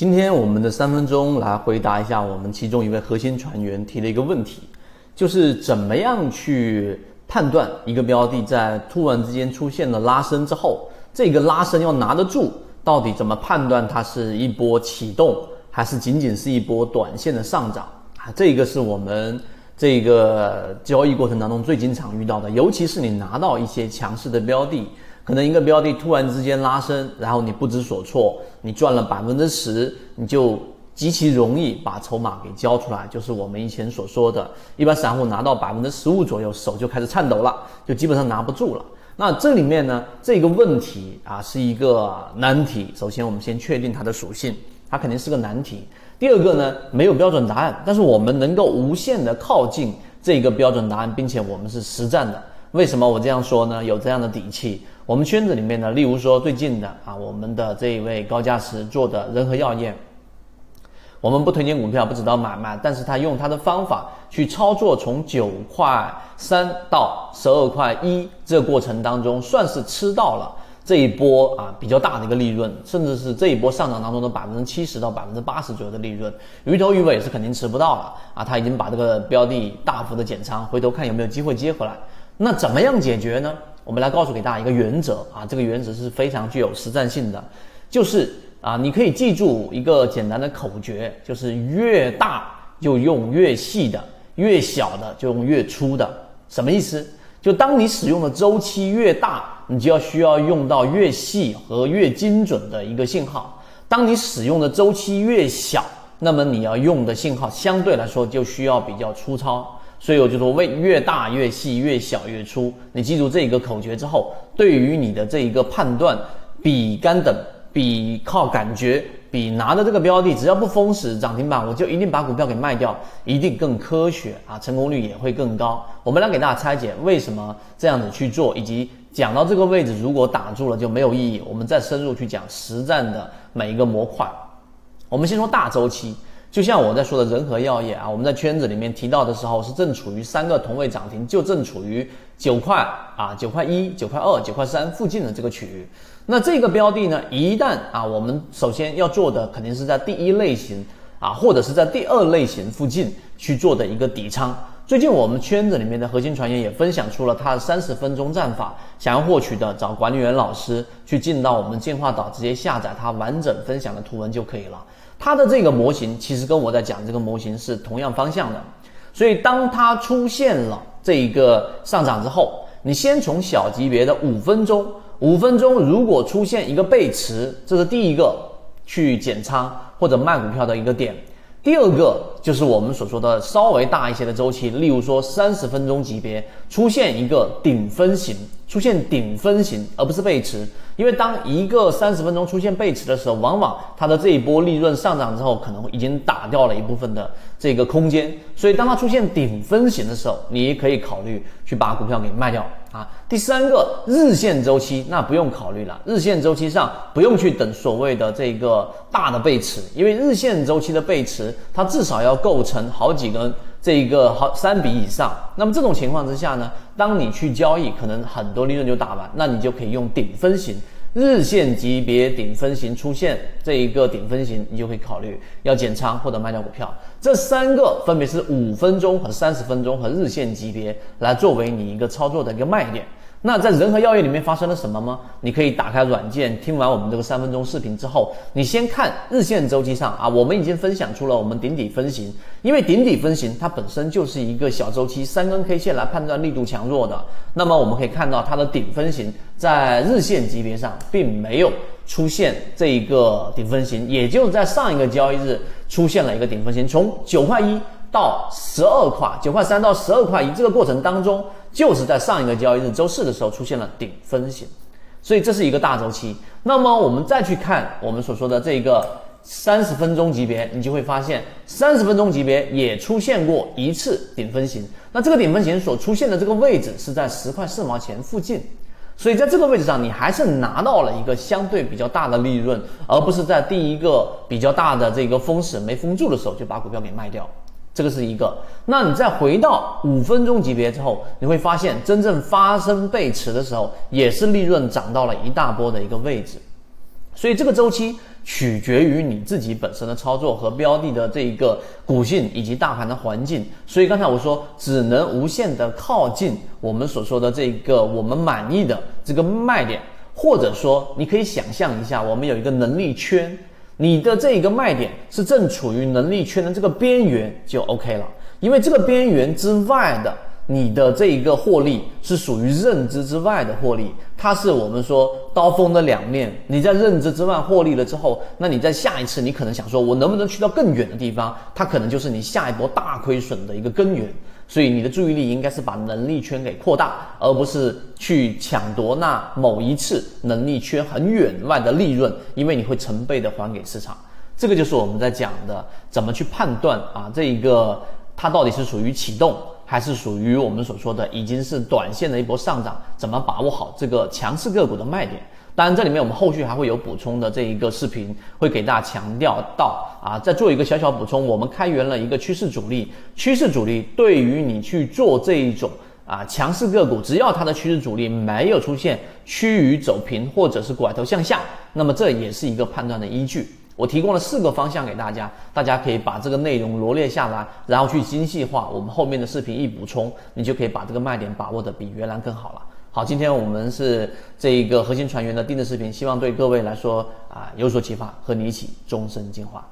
今天我们的三分钟来回答一下我们其中一位核心船员提的一个问题，就是怎么样去判断一个标的在突然之间出现了拉升之后，这个拉升要拿得住，到底怎么判断它是一波启动，还是仅仅是一波短线的上涨啊？这个是我们这个交易过程当中最经常遇到的，尤其是你拿到一些强势的标的。可能一个标的突然之间拉升，然后你不知所措，你赚了百分之十，你就极其容易把筹码给交出来，就是我们以前所说的，一般散户拿到百分之十五左右，手就开始颤抖了，就基本上拿不住了。那这里面呢，这个问题啊是一个难题。首先，我们先确定它的属性，它肯定是个难题。第二个呢，没有标准答案，但是我们能够无限的靠近这个标准答案，并且我们是实战的。为什么我这样说呢？有这样的底气。我们圈子里面呢，例如说最近的啊，我们的这一位高价值做的仁和药业，我们不推荐股票，不知道买卖，但是他用他的方法去操作，从九块三到十二块一这个过程当中，算是吃到了这一波啊比较大的一个利润，甚至是这一波上涨当中的百分之七十到百分之八十左右的利润。鱼头鱼尾是肯定吃不到了啊，他已经把这个标的大幅的减仓，回头看有没有机会接回来。那怎么样解决呢？我们来告诉给大家一个原则啊，这个原则是非常具有实战性的，就是啊，你可以记住一个简单的口诀，就是越大就用越细的，越小的就用越粗的。什么意思？就当你使用的周期越大，你就要需要用到越细和越精准的一个信号；当你使用的周期越小，那么你要用的信号相对来说就需要比较粗糙。所以我就说，为越大越细，越小越粗。你记住这一个口诀之后，对于你的这一个判断，比干等，比靠感觉，比拿着这个标的，只要不封死涨停板，我就一定把股票给卖掉，一定更科学啊，成功率也会更高。我们来给大家拆解为什么这样子去做，以及讲到这个位置，如果打住了就没有意义。我们再深入去讲实战的每一个模块。我们先说大周期。就像我在说的仁和药业啊，我们在圈子里面提到的时候是正处于三个同位涨停，就正处于九块啊、九块一、九块二、九块三附近的这个区域。那这个标的呢，一旦啊，我们首先要做的肯定是在第一类型啊，或者是在第二类型附近去做的一个底仓。最近我们圈子里面的核心传言也分享出了他的三十分钟战法，想要获取的找管理员老师去进到我们进化岛，直接下载他完整分享的图文就可以了。它的这个模型其实跟我在讲这个模型是同样方向的，所以当它出现了这一个上涨之后，你先从小级别的五分钟，五分钟如果出现一个背驰，这是第一个去减仓或者卖股票的一个点。第二个就是我们所说的稍微大一些的周期，例如说三十分钟级别出现一个顶分型，出现顶分型而不是背驰。因为当一个三十分钟出现背驰的时候，往往它的这一波利润上涨之后，可能已经打掉了一部分的这个空间。所以当它出现顶分型的时候，你可以考虑去把股票给卖掉啊。第三个日线周期，那不用考虑了，日线周期上不用去等所谓的这个大的背驰，因为日线周期的背驰，它至少要构成好几根。这一个好三笔以上，那么这种情况之下呢，当你去交易，可能很多利润就打完，那你就可以用顶分型，日线级别顶分型出现这一个顶分型，你就可以考虑要减仓或者卖掉股票。这三个分别是五分钟和三十分钟和日线级别来作为你一个操作的一个卖点。那在仁和药业里面发生了什么吗？你可以打开软件，听完我们这个三分钟视频之后，你先看日线周期上啊，我们已经分享出了我们顶底分型，因为顶底分型它本身就是一个小周期三根 K 线来判断力度强弱的。那么我们可以看到它的顶分型在日线级别上并没有出现这一个顶分型，也就在上一个交易日出现了一个顶分型，从九块一。到十二块九块三到十二块一这个过程当中，就是在上一个交易日周四的时候出现了顶分型，所以这是一个大周期。那么我们再去看我们所说的这个三十分钟级别，你就会发现三十分钟级别也出现过一次顶分型。那这个顶分型所出现的这个位置是在十块四毛钱附近，所以在这个位置上你还是拿到了一个相对比较大的利润，而不是在第一个比较大的这个封死没封住的时候就把股票给卖掉。这个是一个，那你再回到五分钟级别之后，你会发现真正发生背驰的时候，也是利润涨到了一大波的一个位置。所以这个周期取决于你自己本身的操作和标的的这一个股性以及大盘的环境。所以刚才我说，只能无限的靠近我们所说的这个我们满意的这个卖点，或者说你可以想象一下，我们有一个能力圈，你的这一个卖点是正处于能力圈的这个边缘就 OK 了，因为这个边缘之外的。你的这一个获利是属于认知之外的获利，它是我们说刀锋的两面。你在认知之外获利了之后，那你在下一次你可能想说，我能不能去到更远的地方？它可能就是你下一波大亏损的一个根源。所以你的注意力应该是把能力圈给扩大，而不是去抢夺那某一次能力圈很远外的利润，因为你会成倍的还给市场。这个就是我们在讲的怎么去判断啊，这一个它到底是属于启动。还是属于我们所说的已经是短线的一波上涨，怎么把握好这个强势个股的卖点？当然，这里面我们后续还会有补充的这一个视频，会给大家强调到啊。再做一个小小补充，我们开源了一个趋势主力，趋势主力对于你去做这一种啊强势个股，只要它的趋势主力没有出现趋于走平或者是拐头向下，那么这也是一个判断的依据。我提供了四个方向给大家，大家可以把这个内容罗列下来，然后去精细化。我们后面的视频一补充，你就可以把这个卖点把握的比原来更好了。好，今天我们是这一个核心船员的定制视频，希望对各位来说啊有所启发，和你一起终身进化。